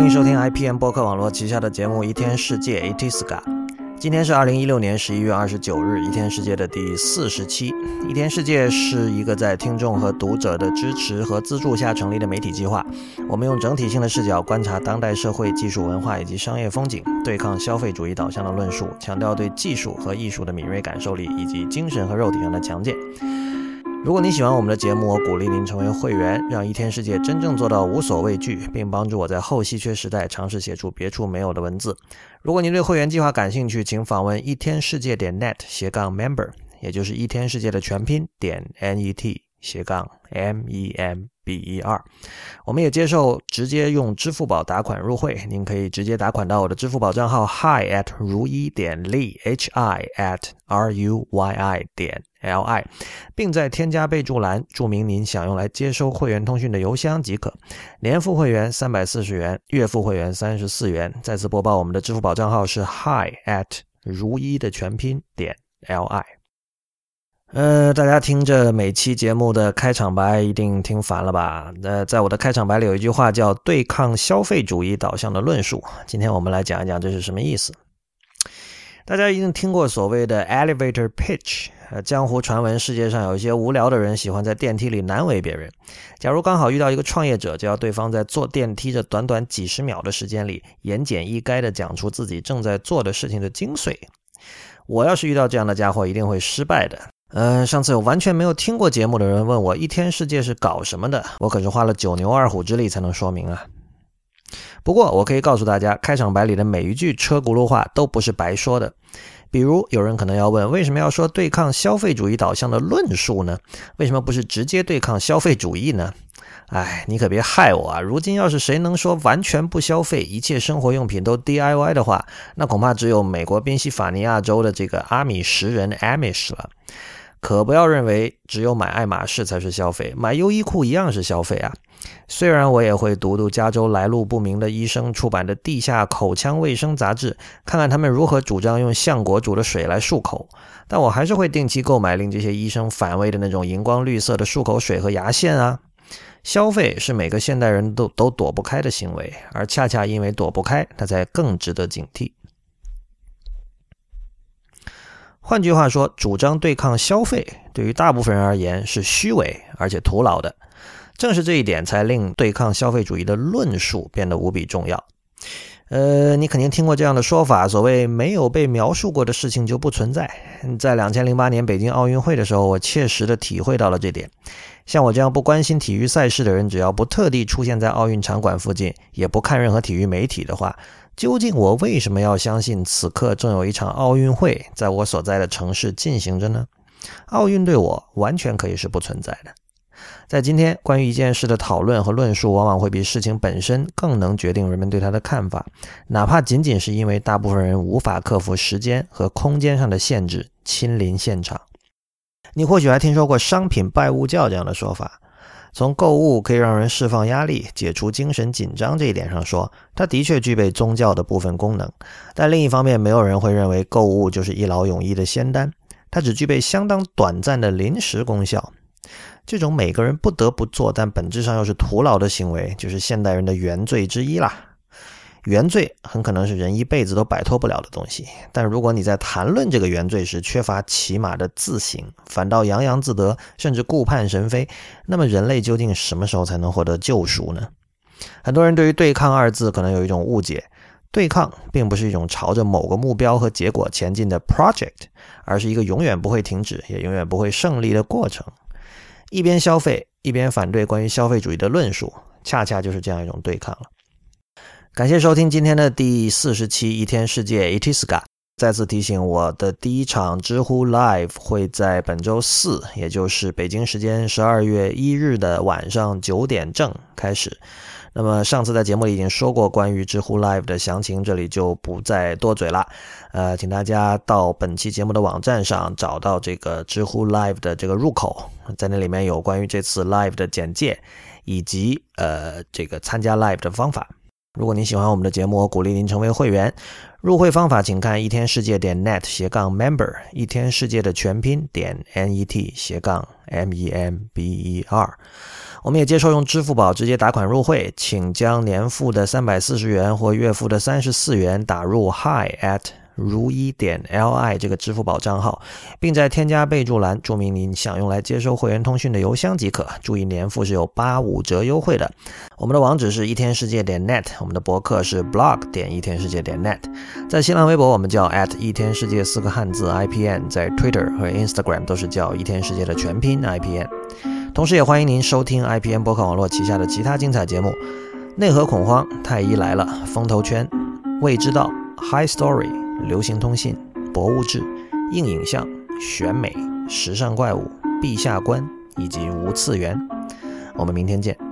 欢迎收听 IPM 播客网络旗下的节目《一天世界 i t i s g a 今天是二零一六年十一月二十九日，《一天世界》的第四十期。《一天世界》是一个在听众和读者的支持和资助下成立的媒体计划。我们用整体性的视角观察当代社会、技术、文化以及商业风景，对抗消费主义导向的论述，强调对技术和艺术的敏锐感受力以及精神和肉体上的强健。如果你喜欢我们的节目，我鼓励您成为会员，让一天世界真正做到无所畏惧，并帮助我在后稀缺时代尝试写出别处没有的文字。如果您对会员计划感兴趣，请访问一天世界点 net 斜杠 member，也就是一天世界的全拼点 n e t 斜杠 m e m b e r。我们也接受直接用支付宝打款入会，您可以直接打款到我的支付宝账号 hi at 如一点 li h i at r u y i 点。L I，并在添加备注栏注明您想用来接收会员通讯的邮箱即可。年付会员三百四十元，月付会员三十四元。再次播报，我们的支付宝账号是 Hi at 如一的全拼点 L I。呃，大家听着每期节目的开场白一定听烦了吧？呃，在我的开场白里有一句话叫“对抗消费主义导向的论述”。今天我们来讲一讲这是什么意思。大家一定听过所谓的 elevator pitch。呃，江湖传闻，世界上有一些无聊的人喜欢在电梯里难为别人。假如刚好遇到一个创业者，就要对方在坐电梯这短短几十秒的时间里，言简意赅地讲出自己正在做的事情的精髓。我要是遇到这样的家伙，一定会失败的。嗯，上次有完全没有听过节目的人问我一天世界是搞什么的，我可是花了九牛二虎之力才能说明啊。不过我可以告诉大家，开场白里的每一句车轱辘话都不是白说的。比如，有人可能要问，为什么要说对抗消费主义导向的论述呢？为什么不是直接对抗消费主义呢？哎，你可别害我啊！如今要是谁能说完全不消费，一切生活用品都 DIY 的话，那恐怕只有美国宾夕法尼亚州的这个阿米什人 Amish 了。可不要认为只有买爱马仕才是消费，买优衣库一样是消费啊！虽然我也会读读加州来路不明的医生出版的《地下口腔卫生杂志》，看看他们如何主张用橡果煮的水来漱口，但我还是会定期购买令这些医生反胃的那种荧光绿色的漱口水和牙线啊！消费是每个现代人都都躲不开的行为，而恰恰因为躲不开，它才更值得警惕。换句话说，主张对抗消费，对于大部分人而言是虚伪而且徒劳的。正是这一点，才令对抗消费主义的论述变得无比重要。呃，你肯定听过这样的说法：所谓没有被描述过的事情就不存在。在两千零八年北京奥运会的时候，我切实的体会到了这点。像我这样不关心体育赛事的人，只要不特地出现在奥运场馆附近，也不看任何体育媒体的话，究竟我为什么要相信此刻正有一场奥运会在我所在的城市进行着呢？奥运对我完全可以是不存在的。在今天，关于一件事的讨论和论述，往往会比事情本身更能决定人们对它的看法，哪怕仅仅是因为大部分人无法克服时间和空间上的限制，亲临现场。你或许还听说过“商品拜物教”这样的说法。从购物可以让人释放压力、解除精神紧张这一点上说，它的确具备宗教的部分功能。但另一方面，没有人会认为购物就是一劳永逸的仙丹，它只具备相当短暂的临时功效。这种每个人不得不做，但本质上又是徒劳的行为，就是现代人的原罪之一啦。原罪很可能是人一辈子都摆脱不了的东西，但如果你在谈论这个原罪时缺乏起码的自省，反倒洋洋自得，甚至顾盼神飞，那么人类究竟什么时候才能获得救赎呢？很多人对于“对抗”二字可能有一种误解，对抗并不是一种朝着某个目标和结果前进的 project，而是一个永远不会停止，也永远不会胜利的过程。一边消费，一边反对关于消费主义的论述，恰恰就是这样一种对抗了。感谢收听今天的第四十期《一天世界 i t i s g a》。再次提醒，我的第一场知乎 Live 会在本周四，也就是北京时间十二月一日的晚上九点正开始。那么上次在节目里已经说过关于知乎 Live 的详情，这里就不再多嘴了。呃，请大家到本期节目的网站上找到这个知乎 Live 的这个入口，在那里面有关于这次 Live 的简介，以及呃这个参加 Live 的方法。如果您喜欢我们的节目，我鼓励您成为会员。入会方法请看一天世界点 net 斜杠 member，一天世界的全拼点 n e t 斜杠 m e m b e r。我们也接受用支付宝直接打款入会，请将年付的三百四十元或月付的三十四元打入 hi at 如一点 l i 这个支付宝账号，并在添加备注栏注明您想用来接收会员通讯的邮箱即可。注意年付是有八五折优惠的。我们的网址是一天世界点 net，我们的博客是 blog 点一天世界点 net，在新浪微博我们叫 at 一天世界四个汉字 i p n，在 Twitter 和 Instagram 都是叫一天世界的全拼 i p n。同时，也欢迎您收听 IPN 博客网络旗下的其他精彩节目，《内核恐慌》、《太医来了》、《风投圈》、《未知道》、《High Story》、《流行通信》、《博物志》、《硬影像》、《选美》、《时尚怪物》、《陛下观》以及《无次元》。我们明天见。